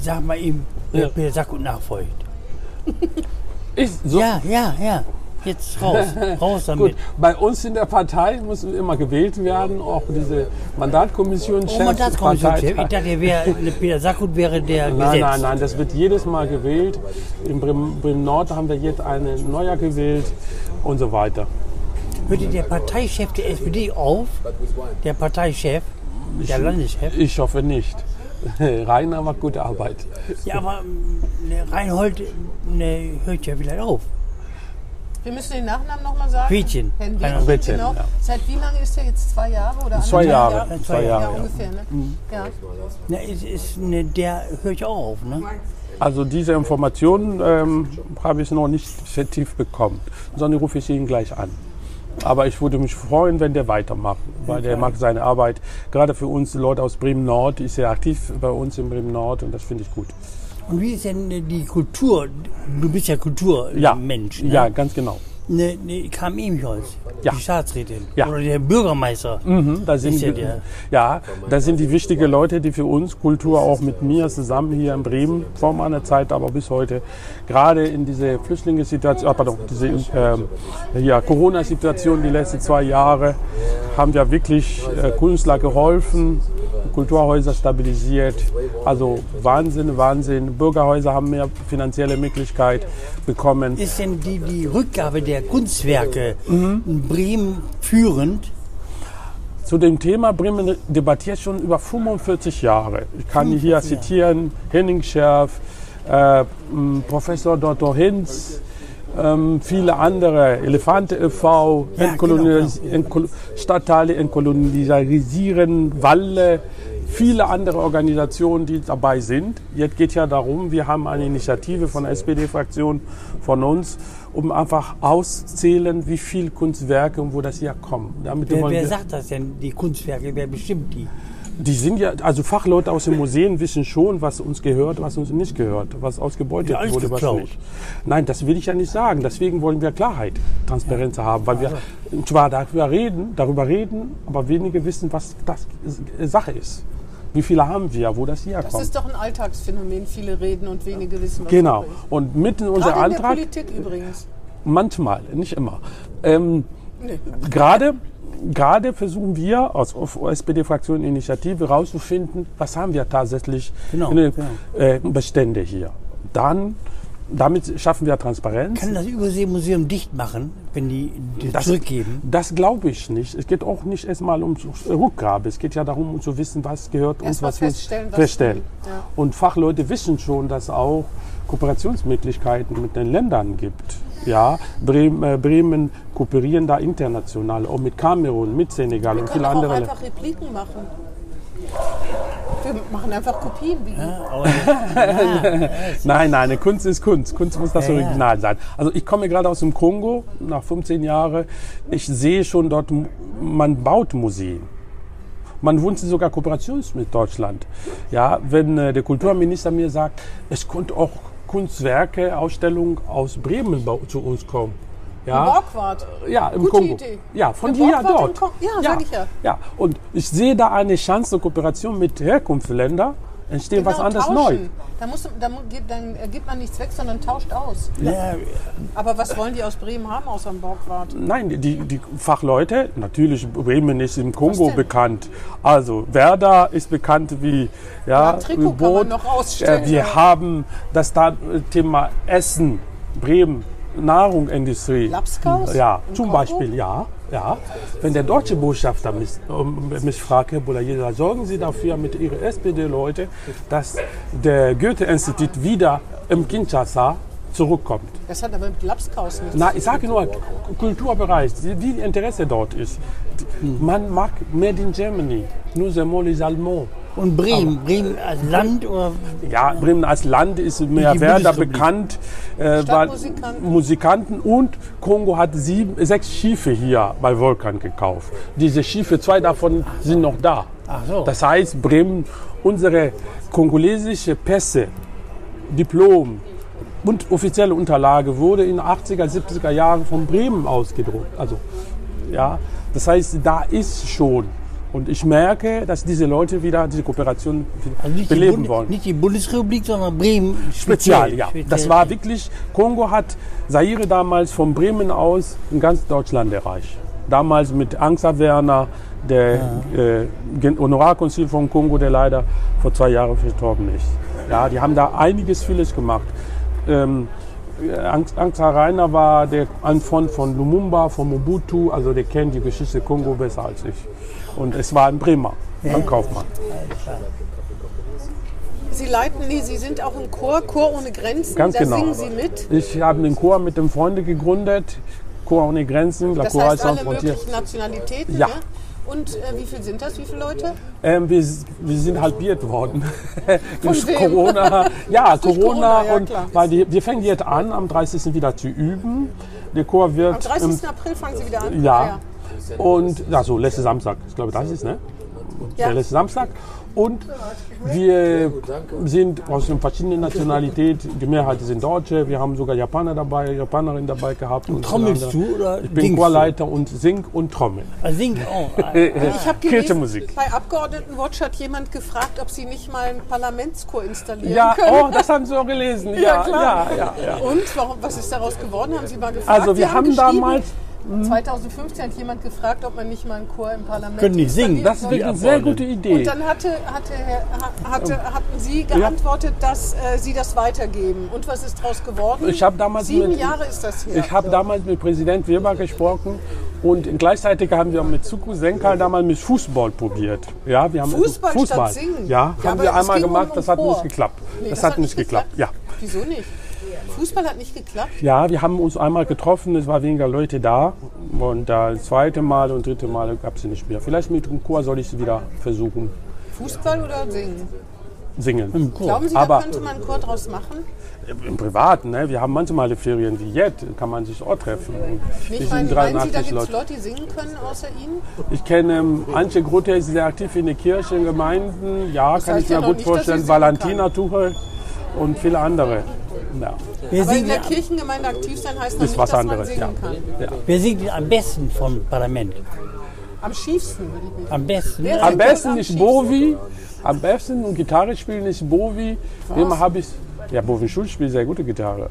sag mal ihm,
Ja.
wer Sack und nachfolgt.
Ich, so,
Ja, ja, ja. Jetzt raus, raus damit.
Gut, bei uns in der Partei müssen immer gewählt werden, auch diese Mandatkommission.
Oh, Mandatskommissionschef. Ich dachte, wer, Peter Sackut wäre der
Nein,
Gesetz.
nein, nein, das wird jedes Mal gewählt. In Bremen, Bremen Nord haben wir jetzt einen neuer gewählt und so weiter.
Hörte der Parteichef der SPD auf? Der Parteichef, der Landeschef?
Ich hoffe nicht. Rainer macht gute Arbeit.
Ja, aber ne, Reinhold ne, hört ja wieder auf.
Wir müssen den Nachnamen nochmal sagen.
Wiedchen.
Herrn Wiedchen, genau.
ja.
Seit wie lange ist er jetzt? Zwei Jahre oder
Zwei
anderthalb
Jahre,
zwei
Ja,
Jahre, ja.
ungefähr. Ne? Ja.
Ne, ist, ist, ne, der hört ja auch auf. Ne?
Also diese Informationen ähm, habe ich noch nicht vertieft bekommen, sondern rufe ich ihn gleich an. Aber ich würde mich freuen, wenn der weitermacht, weil der mag seine Arbeit. Gerade für uns Leute aus Bremen Nord ist er aktiv bei uns in Bremen Nord und das finde ich gut.
Und wie ist denn äh, die Kultur? Du bist ja
Ja,
Kulturmensch. Ne?
ja, ganz genau.
Ne, ne, kam Emicholz,
Ja.
die Staatsrätin.
Ja.
Oder der Bürgermeister.
Mhm, da sind
ja
die-
der-
ja, das sind die wichtigen Leute, die für uns Kultur auch mit mir zusammen hier in Bremen vor meiner Zeit, aber bis heute gerade in diese Flüchtlingssituation, ah, pardon, diese ähm, ja, Corona-Situation die letzten zwei Jahre haben wir wirklich äh, Künstler geholfen, Kulturhäuser stabilisiert. Also Wahnsinn, Wahnsinn. Bürgerhäuser haben mehr finanzielle Möglichkeit bekommen.
Ist denn die, die Rückgabe der Kunstwerke
Mhm.
in Bremen führend?
Zu dem Thema Bremen debattiert schon über 45 Jahre. Ich kann hier zitieren Henning Scherf, äh, Professor Dr. Hinz, ähm, viele andere, Elefante e.V.,
Ja,
Entkol Stadtteile entkolonisieren, Walle, viele andere Organisationen, die dabei sind. Jetzt geht ja darum, wir haben eine Initiative von der SPD-Fraktion von uns, um einfach auszählen, wie viele Kunstwerke und wo das hier kommt. Damit
Wer, wer sagt das denn, die Kunstwerke? Wer bestimmt die?
Die sind ja, also Fachleute aus den Museen wissen schon, was uns gehört, was uns nicht gehört, was ausgebeutet
Ja,
wurde, was
geklaut.
nicht. Nein, das will ich ja nicht sagen. Deswegen wollen wir Klarheit, Transparenz haben, weil wir zwar darüber reden, darüber reden, aber wenige wissen, was das Sache ist. Wie viele haben wir, wo das
Das
herkommt?
ist doch ein Alltagsphänomen. Viele reden und wenige wissen, was
Genau. Und mitten in unser
Gerade in der
Antrag,
Politik übrigens.
manchmal, nicht immer. Ähm,
Nee.
Gerade gerade versuchen wir als SPD-Fraktion Initiative herauszufinden, was haben wir tatsächlich
Genau,
in den
genau.
äh, Bestände hier. Dann, damit schaffen wir Transparenz.
Kann das Überseemuseum dicht machen, wenn die, die
Das-
zurückgeben?
Das glaube ich nicht. Es geht auch nicht erstmal um Rückgabe. Es geht ja darum, um zu wissen, was gehört uns, was wir
feststellen, ja.
Und Fachleute wissen schon, dass es auch Kooperationsmöglichkeiten mit den Ländern gibt. Ja, Bremen, äh, Bremen kooperieren da international, auch mit Kamerun, mit Senegal
Wir
und
können
viele andere Länder.
einfach Repliken machen. Wir machen einfach Kopien. Wie
Aber,
Nein, nein, eine Kunst ist Kunst. Kunst muss das
Ja, ja.
Original sein. Also ich komme gerade aus dem Kongo, nach 15 Jahren. Ich sehe schon dort, man baut Museen. Man wünscht sogar Kooperation mit Deutschland. Ja, wenn äh, der Kulturminister mir sagt, es könnte auch Kunstwerke, Ausstellungen aus Bremen zu uns kommen. Ja,
Borgward.
ja, im
Gute
Kongo.
Idee.
Ja, von hier
Borgward
dort.
im Kongo. Ja, sag ich ja.
Ja, und ich sehe da eine Chance zur Kooperation mit Herkunftsländern. Entsteht was
Genau,
anderes
tauschen.
neu.
Da muss, dann äh, gibt man nichts weg, sondern tauscht aus.
ja,
Aber was wollen die aus Bremen haben, außer dem Borgward?
Nein, die, die Fachleute, natürlich Bremen ist im Kongo bekannt. Also Werder ist bekannt wie ja,
Trikot
Boot.
man noch ausstellen,
Äh, wir
ja.
haben das da, äh, Thema Essen, Bremen, Nahrungsindustrie.
Lapskaus?
Ja, zum
Kongo?
Beispiel, ja. Ja. Wenn der deutsche Botschafter mich, ähm, mich fragt, Herr Bulayeda, sorgen Sie dafür mit Ihren SPD-Leute, dass der Goethe-Institut wieder im Kinshasa zurückkommt.
Das hat aber mit Lapskaus nichts.
Na, ich sage nur Kulturbereich, wie die Interesse dort ist. Man mag Made in Germany, nous aimons les Allemands.
Und Bremen, Bremen als Land oder
Ja, Bremen als Land ist mehr Werder bekannt. Äh, weil. Musikanten und Kongo hat sieben, sechs Schiffe hier bei Vulkan gekauft. Diese Schiffe, zwei davon sind noch da.
Ach so.
Das heißt, Bremen, unsere kongolesische Pässe, Diplom und offizielle Unterlage wurde in den 80er, 70er Jahren von Bremen ausgedruckt. Also, ja, das heißt, da ist schon. Und ich merke, dass diese Leute wieder diese Kooperation
also
beleben wollen.
nicht die Bundesrepublik, sondern Bremen
Spezial, ja.
speziell.
Das war wirklich, Kongo hat Zaire damals von Bremen aus in ganz Deutschland erreicht. Damals mit Angsa Werner, der äh, Gen- Honorarkonsul von Kongo, der leider vor zwei Jahren verstorben ist. Ja, die haben da einiges, vieles gemacht. Ähm, Angst, Angsa Reiner war der Anfront von Lumumba, von Mobutu, also der kennt die Geschichte Kongo besser als ich. Und es war ein Bremer, ein Kaufmann.
Sie leiten, nee, Sie sind auch im Chor, Chor ohne Grenzen.
Ganz
da
genau.
singen Sie mit.
Ich habe den Chor mit dem Freunde gegründet, Chor ohne Grenzen, La
Das
Chorale
heißt alle möglichen Nationalitäten.
Ja.
Ne? Und äh, wie viel sind das? Wie viele Leute?
Ähm, wir, wir sind halbiert worden. Durch? Corona. Ja,
Durch
Corona.
Corona, ja,
und weil wir, wir fangen jetzt an, am 30. wieder zu üben. Der Chor
Am
wird.
30. April fangen Sie wieder an?
ähm, ja.
Ah,
Und ja, so letzte Samstag. Ich glaube, das ist, ne?
Ja.
Der letzte Samstag. Und wir sind aus den verschiedenen Nationalitäten. Die Mehrheit sind Deutsche. Wir haben sogar Japaner dabei, Japanerinnen dabei gehabt. Und
Trommelst
andere.
du oder
Ich bin? Chorleiter und sing und trommel.
Also sing auch.
Ich habe gelesen,
Kirchenmusik.
bei Abgeordnetenwatch hat jemand gefragt, ob Sie nicht mal einen Parlamentschor installieren
Ja,
können.
oh, das haben Sie auch gelesen. Ja, ja,
klar.
ja, ja.
Und warum, was ist daraus geworden? Haben Sie mal gefragt?
Also wir
Sie
haben
geschrieben,
damals,
2015 hat jemand gefragt, ob man nicht mal einen Chor im Parlament
Können die singen?
das ist eine sehr gute Idee.
Und dann hatte, hatte, hatte, hatten Sie geantwortet, dass äh, Sie das weitergeben. Und was ist daraus geworden?
Ich habe damals
Sieben
mit-
Jahre ist das her.
Ich habe damals mit Präsident Weber gesprochen und gleichzeitig haben wir mit Suku Senkal damals mit Fußball probiert. Ja, wir haben
Fußball statt
Fußball.
Singen?
Ja,
Ja,
haben wir einmal gemacht,
um
das hat nicht geklappt.
Nee,
das, hat nicht geklappt. Ja.
Wieso nicht? Fußball hat nicht geklappt?
Ja, wir haben uns einmal getroffen, es waren weniger Leute da und das zweite Mal und dritte Mal gab es nicht mehr. Vielleicht mit dem Chor soll ich es wieder versuchen,
Fußball oder Singen?
singen.
Glauben Sie,
Aber-
da könnte man einen Chor draus machen?
Im Privaten, ne? wir haben manchmal Ferien wie jetzt, kann man sich auch treffen. Wir
ich meine, meinen Sie, da
83
gibt es
Leute.
Die singen können außer Ihnen?
Ich kenne ähm, Antje Grutte, ist sehr aktiv in der Kirche, in Gemeinden. Ja, kann
heißt
ich
ja
mir
noch
gut
nicht,
vorstellen. Valentina Tuchel und viele andere. Ja,
Wer
Aber in der Kirchengemeinde aktiv sein heißt noch
ist
nicht,
was
dass
anderes.
man
Ja.
singen kann.
Ja.
wer singt am besten vom Parlament?
Am schiefsten würde ich mich
Am besten.
Wer
Am
singt
besten
am
ist? Bovi. Am besten und Gitarre spielen ist Bovi. Immer habe ich. Ja, Bovi Schulz spielt sehr gute Gitarre.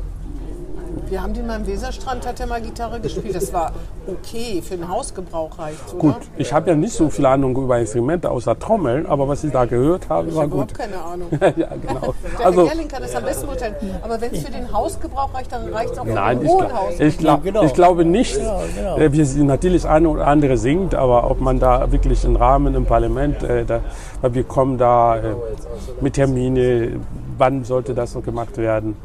Wir haben den mal am Weserstrand, hat er mal Gitarre gespielt. Das war okay, für den Hausgebrauch reicht oder?
Gut, ich habe ja nicht so viel Ahnung über Instrumente außer Trommeln, aber was ich da gehört habe,
Ich
war
habe
gut.
überhaupt keine Ahnung.
ja, genau.
Der
Also,
Herr Gerling kann das am besten beurteilen. Aber wenn es für den Hausgebrauch reicht, dann reicht es auch für
nein,
den
ich,
hohen
glaub,
Haus.
ich, glaub,
genau.
ich glaube nicht.
genau.
Äh, Wir sind natürlich eine oder andere singt, aber ob man da wirklich einen Rahmen im Parlament, äh, da, weil wir kommen da äh, mit Termine, wann sollte das noch gemacht werden,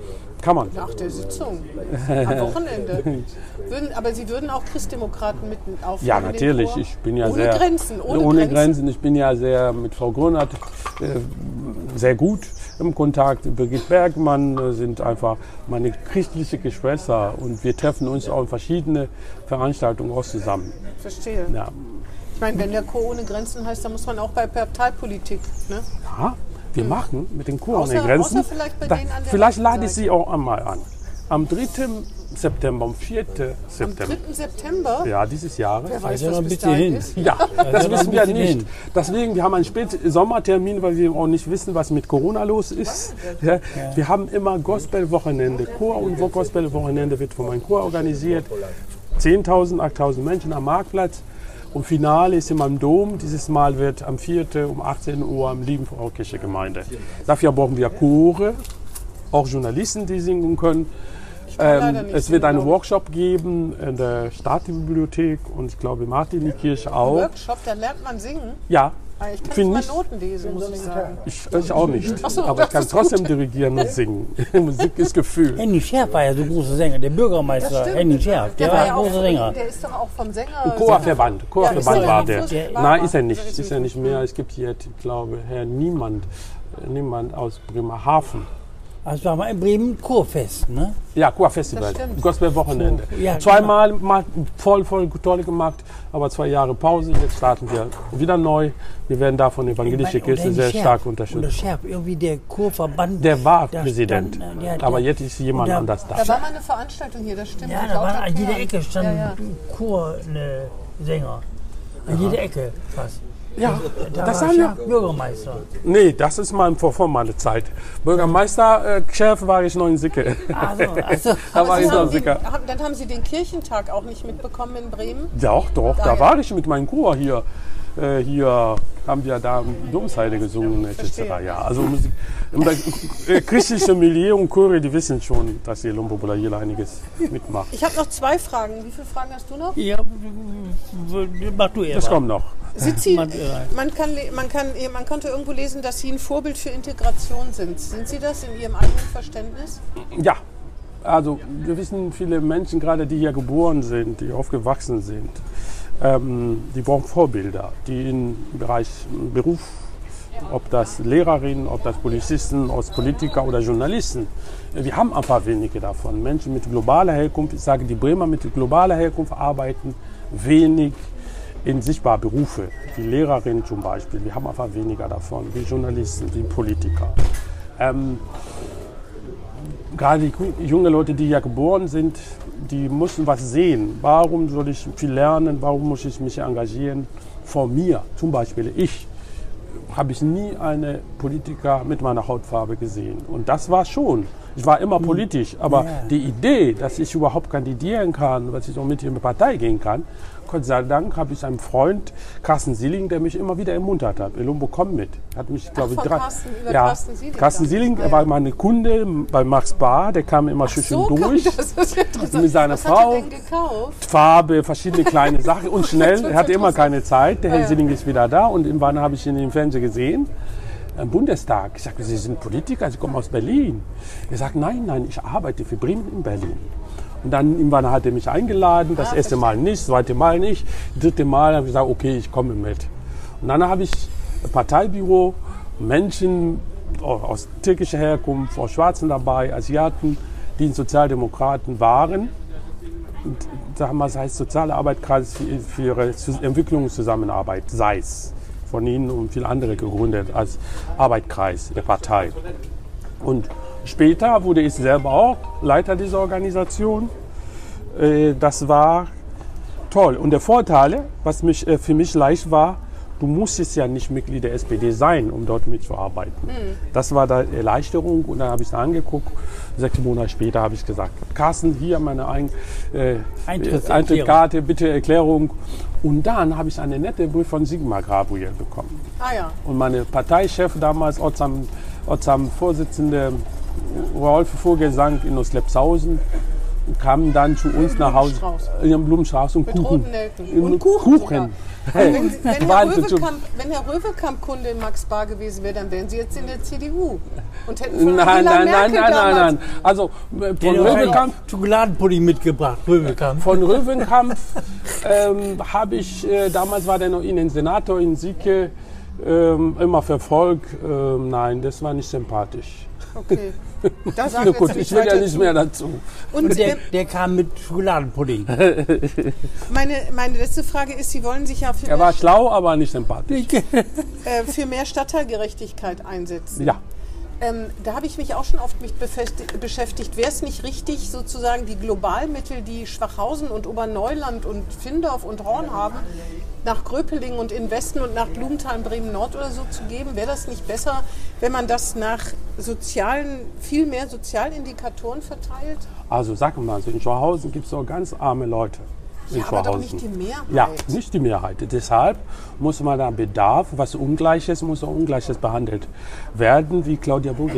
kann man.
Nach der Sitzung, am Wochenende. Würden, aber Sie würden auch Christdemokraten mit aufnehmen?
Ja, natürlich. Ich bin ja
ohne
sehr
Grenzen, ohne,
Grenzen. Ich bin ja sehr mit Frau Grunert äh, sehr gut im Kontakt. Birgit Bergmann äh, sind einfach meine christliche Geschwister und wir treffen uns auch in verschiedene Veranstaltungen auch zusammen.
Verstehe.
Ja.
Ich meine, wenn der Chor ohne Grenzen heißt, dann muss man auch bei Parteipolitik. Ne?
Ja, wir machen mit dem Chor
Außer-
ohne Grenzen.
außer vielleicht bei denen an der
vielleicht lade ich. Sie auch einmal an. Am 3. September, am 4.
Am
September.
3. September,
Ja, dieses Jahres.
wer weiß,
Also
was bis dahin
hin.
ist.
Ja, das
noch
wissen wir nicht.
hin.
Deswegen, wir haben einen späten Sommertermin, weil wir auch nicht wissen, was mit Corona los ist. Ja, wir haben immer Gospelwochenende. Chor und Gospelwochenende wird von meinem Chor organisiert. 10.000, 8.000 Menschen am Marktplatz. Und Finale ist immer im Dom. Dieses Mal wird am 4. um 18 Uhr am Lieben Frau Kirche Gemeinde. Dafür brauchen wir Chore, auch Journalisten, die singen können. Ähm, es wird einen. Workshop geben in der Staatsbibliothek und ich glaube Martin-Kirche auch.
Workshop, da lernt man singen.
Ja,
Ich kann
Find
nicht mal Noten lesen, muss ich sagen.
ich, ich auch nicht.
So,
Aber ich kann trotzdem dirigieren und singen. Musik ist Gefühl.
Henny Scherf war ja so ein großer Sänger, der Bürgermeister
stimmt.
Henny Scherf, der, war ein
ja auch,
großer Sänger.
der ist doch auch vom Sänger.
Chorverband.
Ja,
Chorverband
er
war der.
War
Nein, ist er nicht.
Ist
Ist er nicht mehr. Es gibt hier, ich glaube, Herr Niemand. äh, Niemand aus Bremerhaven.
Also war mal in Bremen Chorfest, ne?
Ja,
stimmt.
Gospelwochenende.
Ja,
Zweimal mal voll, voll toll gemacht, aber zwei Jahre Pause. Jetzt starten wir wieder neu. Wir werden da von der evangelischen
Und
Kirche sehr
Scherf.
stark
Und der
unterstützt.
Scherf, irgendwie der Chorverband.
Der war
da
Präsident.
stand, äh, der-
aber
der-
jetzt ist jemand
und da-
anders da.
Da war mal eine Veranstaltung hier, das stimmt.
Ja, da waren an jeder Ecke standen
Ja, ja.
Chor, ne, Sänger. An jeder Ecke fast.
Ja,
Da
das
war
haben wir.
Scherf Bürgermeister.
Nee, das ist mal vor, vor meiner Zeit. Bürgermeister, äh, Chef war ich noch in Sicke.
Also, also,
da war
Aber
ich
Sie
noch
haben
in Sicke.
dann haben Sie den Kirchentag auch nicht mitbekommen in Bremen?
Doch, doch,
Ah,
da
ja.
war ich mit meinem Chor hier. Äh, hier haben wir da Domsheide gesungen etc. Ja, also Musik, äh, christliche Milieu und Chöre, die wissen schon, dass die Lombobola hier einiges mitmacht.
Ich habe noch zwei Fragen. Wie viele Fragen hast du noch?
ja, mach du erst.
Das kommt noch.
Sie,
Man-
man, kann, man, kann, man konnte irgendwo lesen, dass Sie ein Vorbild für Integration sind. Sind Sie das in Ihrem eigenen Verständnis?
Ja, also wir wissen, viele Menschen, gerade die hier geboren sind, die aufgewachsen sind, ähm, die brauchen Vorbilder, die im Bereich Beruf, ob das Lehrerinnen, ob das Polizisten, ob Politiker oder Journalisten, wir haben einfach wenige davon. Menschen mit globaler Herkunft, ich sage, die Bremer mit globaler Herkunft arbeiten wenig in sichtbare Berufe, wie Lehrerinnen zum Beispiel. Wir haben einfach weniger davon, wie Journalisten, wie Politiker. Ähm, gerade junge Leute, die ja geboren sind, die müssen was sehen. Warum soll ich viel lernen? Warum muss ich mich engagieren? Vor mir, zum Beispiel ich, habe ich nie eine Politiker mit meiner Hautfarbe gesehen. Und das war schon. Ich war immer politisch, aber
Ja.
die Idee, dass ich überhaupt kandidieren kann, dass ich auch mit in die Partei gehen kann, Gott sei Dank habe ich einen Freund, Carsten Sieling, der mich immer wieder ermuntert hat. Elumbo, komm mit. Hat mich, glaube ich, drei-
Carsten, über
ja,
Carsten Sieling
Carsten. Sieling,
Ah,
er
ja.
war meine Kunde bei Max Bar, der kam immer schön
So
durch.
das. ist interessant.
Mit seiner
Was
Frau.
hat er denn gekauft?
Farbe, verschiedene kleine Sachen und schnell. Er hatte immer keine Zeit. Der Herr
ja.
Sieling ist wieder da und irgendwann habe ich ihn im Fernsehen gesehen. Im Bundestag. Ich sagte, Sie sind Politiker, Sie kommen aus Berlin. Er sagt, nein, nein, ich arbeite für Bremen in Berlin. Und dann irgendwann hat er mich eingeladen, das erste Mal nicht, das zweite Mal nicht, dritte Mal habe ich gesagt, okay, ich komme mit. Und dann habe ich ein Parteibüro, Menschen aus türkischer Herkunft, aus Schwarzen dabei, Asiaten, die in Sozialdemokraten waren sagen wir, es heißt Soziale Arbeitskreis für, für ihre Zu- Entwicklungszusammenarbeit, SEIS, von Ihnen und viele andere gegründet als Arbeitskreis der Partei. Und später wurde ich selber auch Leiter dieser Organisation. Äh, Das war toll. Und der Vorteil, was mich, äh, für mich leicht war, du musstest ja nicht Mitglied der SPD sein, um dort mitzuarbeiten.
Hm.
Das war da Erleichterung und dann habe ich es angeguckt. Sechs Monate später habe ich gesagt, Carsten, hier meine Ein äh,
Eintrittserklärung.
Eintrittskarte, bitte Erklärung. Und dann habe ich eine nette Brief von Sigmar Gabriel bekommen.
Ah ja.
Und meine Parteichef damals, Ortsam, Ortsam Vorsitzende Rolf Vogelsang in Oslepshausen, kam dann zu uns nach Hause.
Blumenstrauß.
Im Blumenstrauß und
Mit
Kuchen.
Und Kuchen sogar.
Hey,
Wenn, wenn, Herr. Röwekamp, wenn Herr Röwekamp Kunde in Max Bar gewesen wäre, dann wären Sie jetzt in der CDU und hätten von
Nein, nein, nein, nein, nein, nein. Also von
auch
Röwekamp,
Schokoladenpudding mitgebracht, Röwekamp.
von Röwenkampf ähm, habe ich, äh, damals war der noch Innensenator in Sieke, ähm, immer verfolgt. Ähm, nein, das war nicht sympathisch.
Okay. Da sagen
Na gut,
jetzt
ich will ja nicht mehr dazu.
Und
Und der, der kam mit Schokoladenpudding.
meine, meine letzte Frage ist, Sie wollen sich ja für,
Er
mehr,
war schlau, aber nicht sympathisch.
äh, für mehr Stadtteilgerechtigkeit einsetzen.
Ja.
Ähm, da habe ich mich auch schon oft mit beschäftigt. Wäre es nicht richtig, sozusagen die Globalmittel, die Schwachhausen und Oberneuland und Findorf und Horn haben, nach Gröpelingen und in Westen und nach Blumenthal, Bremen Nord oder so zu geben? Wäre das nicht besser, wenn man das nach sozialen, viel mehr Sozialindikatoren verteilt?
Also sag mal, so in Schwachhausen gibt es auch ganz arme Leute. In
Ja,
Schwachhausen.
nicht die Mehrheit.
Ja, nicht die Mehrheit. Deshalb muss man da Bedarf, was Ungleiches, muss auch Ungleiches behandelt werden, wie Claudia Buch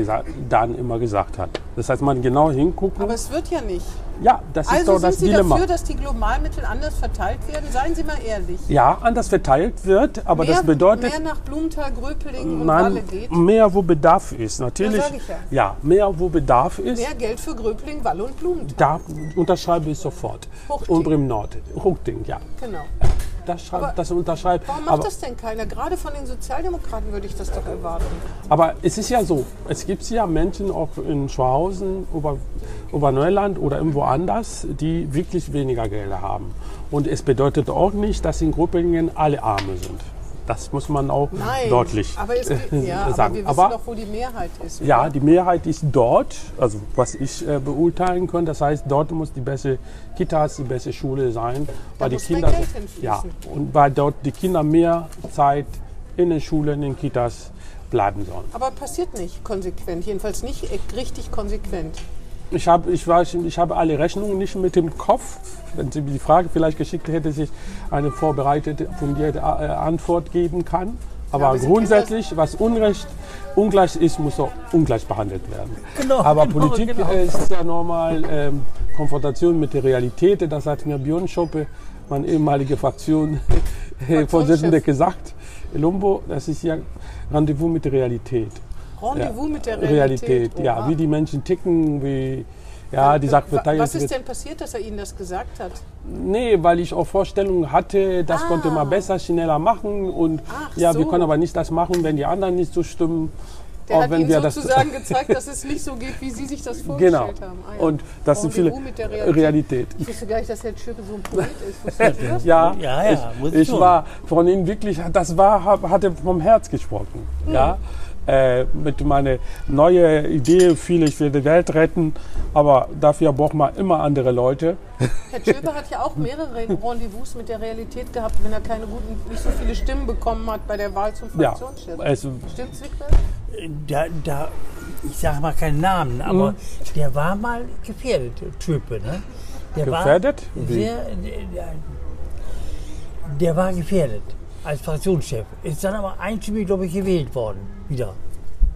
dann immer gesagt hat. Das heißt, man genau hingucken.
Aber es wird ja nicht.
Ja, das ist
Also
doch
sind
das
Sie
Dilemma.
dafür, dass die Globalmittel anders verteilt werden? Seien Sie mal ehrlich.
ja, anders verteilt wird, aber
mehr,
das bedeutet
mehr nach Blumenthal, Gröpelingen und Walle geht.
mehr wo Bedarf ist. Natürlich.
sag ich ja.
ja, mehr wo Bedarf ist.
Mehr Geld für Gröpeling, Walle und Blumenthal.
Da unterschreibe ich sofort.
Huchting.
Und Bremen Nord. Huchting, ja.
Genau.
Das,
Aber
das unterschreibe
Warum macht
aber,
das denn keiner? Gerade von den Sozialdemokraten würde ich das doch erwarten.
aber es ist ja so, es gibt ja Menschen auch in Schwahausen, Ober, Oberneuland oder irgendwo anders, die wirklich weniger Gelder haben. Und es bedeutet auch nicht, dass in Gruppingen alle Arme sind. Das muss man auch
Nein.
deutlich
aber es, ja, aber
sagen.
wir wissen
Aber-
doch, wo die Mehrheit ist.
Ja,
oder?
die Mehrheit ist dort, also was ich äh, beurteilen kann. Das heißt, dort muss die beste Kitas, die beste Schule sein, weil die Kinder ja und weil dort die Kinder mehr Zeit in den Schulen, in den Kitas bleiben sollen.
Aber passiert nicht konsequent. Jedenfalls nicht äh, richtig konsequent.
Ich habe ich weiß, ich habe alle Rechnungen nicht mit dem Kopf. Wenn Sie mir die Frage vielleicht geschickt hätte, ich eine vorbereitete, fundierte äh, Antwort geben kann. Aber
Sie
grundsätzlich, was Unrecht, ungleich ist, muss auch ungleich behandelt werden.
Genau,
Aber
genau,
Politik
genau.
äh, ist ja normal ähm, Konfrontation mit der Realität. Das hat mir Björn Schoppe, mein ehemaliger Fraktion, Vorsitzender, gesagt. Lumbo, das ist ja Rendezvous mit der Realität.
Rendezvous mit der Realität.
ja,
Oha.
wie die Menschen ticken, wie ja, die verteilt
Was ist denn passiert, dass er Ihnen das gesagt hat?
Nee, weil ich auch Vorstellungen hatte, das
Ah.
konnte man besser, schneller machen und
Ach
ja, wir
so.
können aber nicht das machen, wenn die anderen nicht so stimmen.
Der
auch
hat
wenn
Ihnen
wir das
sozusagen gezeigt, dass es nicht so geht, wie Sie sich das vorgestellt
genau.
haben. Ah, ja.
Und das sind viele
Rendezvous mit der Realität.
Realität.
Ich wusste gar nicht, dass Herr Schöpe so ein Poet ist. Das?
Ja,
Ja, ja, muss
ich,
ich
war von Ihnen wirklich, das war, hatte vom Herz gesprochen.
Mhm.
Ja, äh, mit meiner neuen Idee, viel ich will die Welt retten, aber dafür braucht man immer andere Leute.
Herr Schöpe hat ja auch mehrere Rendezvous mit der Realität gehabt, wenn er keine guten, nicht so viele Stimmen bekommen hat bei der Wahl zum
Ja,
Fraktionschef.
es,
Stimmt's, Wickler?
Da, da, ich sage mal keinen Namen, aber
Mhm.
der war mal gefährdet, Type. Ne? Der
Gefährdet?
War
Wie?
sehr, der, der war gefährdet als Fraktionschef. Ist dann aber einstimmig, glaube ich, gewählt worden. Wieder.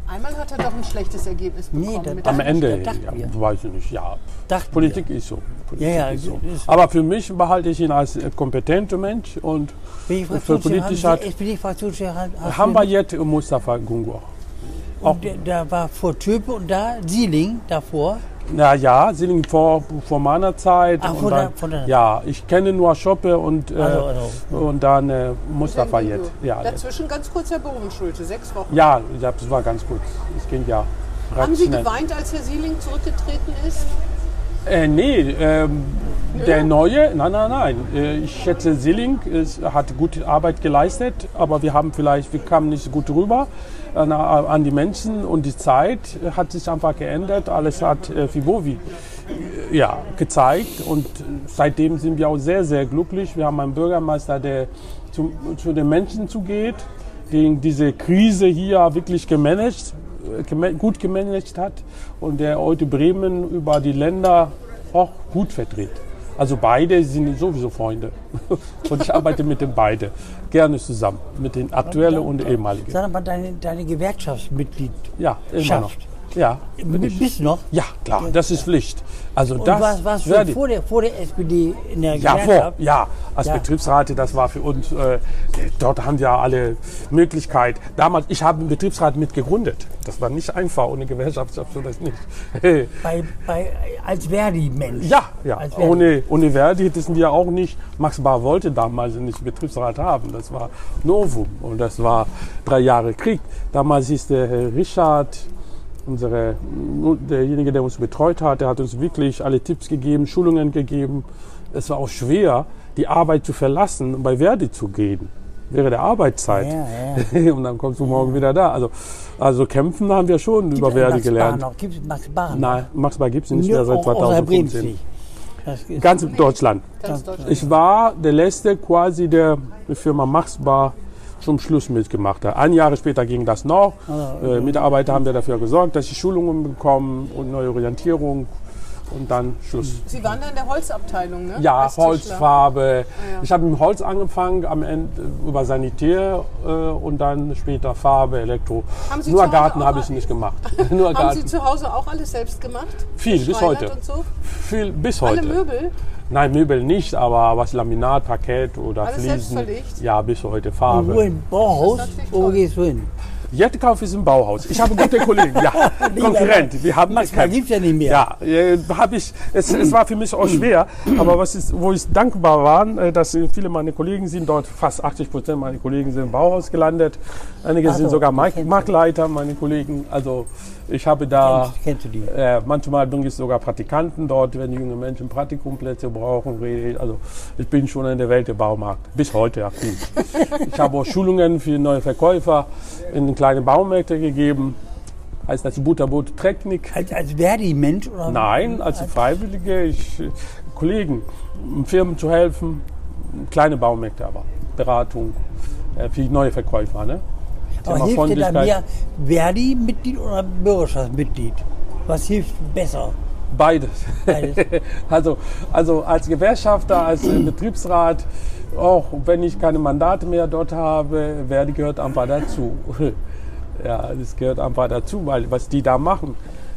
Einmal hat er doch ein schlechtes Ergebnis
Nee,
bekommen. mit
am Ende, ja, weiß ich nicht, ja.
Dachten
Politik
wir.
ist so. Politik
Ja, ja,
ist so.
ist-
Aber für mich behalte ich ihn als äh, kompetenter Mensch und für
Fraktionschef
politisch
haben
hat
hat-
haben wir jetzt Mustafa Gungur.
Und der, da war vor Töpe und da Sieling davor.
Na ja, Silling vor, vor meiner Zeit.
Ach,
und
vor
dann,
der- vor der-
ja, ich kenne nur Schoppe und, äh,
Also, also.
und dann äh, Mustafa jetzt. Ja,
Dazwischen ganz kurz Herr Bovenschulte, sechs Wochen.
ja, das war ganz gut. Es ging ja
Haben Sie
schnell.
geweint, als Herr Sieling zurückgetreten ist?
Äh, nee, ähm, der neue, nein, nein, nein. Äh, ich schätze, Silling ist, hat gute Arbeit geleistet, aber wir haben vielleicht, wir kamen nicht gut rüber an, an die Menschen und die Zeit hat sich einfach geändert. Alles hat äh, Fibovi ja, gezeigt und seitdem sind wir auch sehr, sehr glücklich. Wir haben einen Bürgermeister, der zu, zu den Menschen zugeht, der diese Krise hier wirklich gemanagt, äh, gema- gut gemanagt hat und der heute Bremen über die Länder auch gut vertritt. Also beide sind sowieso Freunde und ich arbeite mit den beiden gerne zusammen, mit den aktuellen und ehemaligen.
Sag mal, deine, deine Gewerkschaftsmitglied.
Ja, immer noch. Ja,
du noch?
Ja, klar, das ist Pflicht. Also
Und
das
was
ich-
vor der, vor der SPD in der
ja, vor, ja, als
Ja.
Betriebsrate, das war für uns, äh, dort haben wir alle Möglichkeit. Damals, ich habe einen Betriebsrat mit gegründet. Das war nicht einfach, ohne Gewerkschaft schaffst du das nicht.
Bei, bei, als Verdi-Mensch.
ja, ja,
Verdi.
ohne, ohne Verdi hätten wir auch nicht, Max Bar wollte damals nicht Betriebsrat haben. Das war Novum und das war drei Jahre Krieg. Damals ist der Herr Richard, unsere, derjenige, der uns betreut hat, der hat uns wirklich alle Tipps gegeben, Schulungen gegeben. Es war auch schwer, die Arbeit zu verlassen und bei Verdi zu gehen. Während der Arbeitszeit.
Ja,
und dann kommst du morgen wieder da. Also, also kämpfen haben wir schon über Verdi
Max
gelernt.
Bar noch? Gibt es Max Bar noch?
Nein, Max Bar gibt es nicht mehr seit
au- außer
2015.
Bremsweg. Das ist
Ganz in Deutschland.
Ganz Deutschland.
Ich war der letzte quasi, der die Firma Max Bar zum Schluss mitgemacht hat. Ein Jahr später ging das noch. Äh, Mitarbeiter haben wir dafür gesorgt, dass sie Schulungen bekommen und neue Orientierung und dann Schluss.
Sie waren da in der Holzabteilung, ne?
Ja,
Als.
Holzfarbe.
ja.
Ich habe mit Holz angefangen, am Ende über Sanitär äh, und dann später Farbe, Elektro.
Haben Sie
Nur Garten habe ich nicht gemacht. Nur
Haben
Garten.
Sie zu Hause auch alles selbst gemacht?
Viel, bis heute.
Und so?
Viel bis
Alle
heute.
Möbel?
Nein, Möbel nicht, aber was Laminat, Parkett oder
Alles
Fliesen. Ja, bis heute
wo
Farbe.
im Bauhaus? Wo gehst du hin?
Jettkauf ist im Bauhaus. Ich habe gute Kollegen, ja. Konkurrent. Wir haben gekämpft.
gibt es ja nicht mehr.
Ja, äh, habe ich. Es, es war für mich auch schwer, aber was ist, wo ich dankbar war, äh, dass viele meiner Kollegen sind dort, fast 80 Prozent meiner Kollegen sind im Bauhaus gelandet. Einige
Ach
sind
so,
sogar Mark. Marktleiter, meine Kollegen. Also ich habe da.
Kennst, kennst du die?
Äh, manchmal bringe ich sogar Praktikanten dort, wenn junge Menschen Praktikumplätze brauchen. Also ich bin schon in der Welt der Baumarkt, bis heute aktiv. ich habe auch Schulungen für neue Verkäufer in den kleinen Baumärkten gegeben. Heißt das Butterboot Technik?
Als, als Verdi-Mensch? oder?
Nein, als Freiwillige, ich, äh, Kollegen, um Firmen zu helfen, kleine Baumärkte aber, Beratung äh, für neue Verkäufer. Ne?
Aber hilft dir da mehr Verdi-Mitglied oder Bürgerschaftsmitglied? Was hilft besser?
Beides.
Beides.
also, also als Gewerkschafter, als äh, Betriebsrat, auch wenn ich keine Mandate mehr dort habe, werde gehört einfach dazu. ja, das gehört einfach dazu, weil was die da machen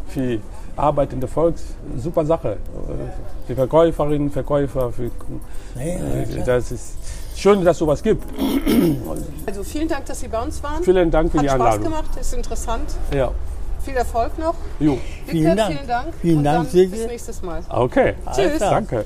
für Arbeit in der Volks, super Sache. Für Verkäuferinnen, Verkäufer, für,
Ja,
äh, das ist schön, dass es sowas gibt.
Also vielen Dank, dass Sie bei uns waren.
Vielen Dank für
Hat
die
Spaß
Einladung.
gemacht, ist interessant.
Ja,
Viel Erfolg noch.
jo.
Vielen Dank.
Vielen Dank.
Vielen
Und
Dank,
dann
Silke.
bis nächstes Mal.
Okay.
Tschüss.
Danke.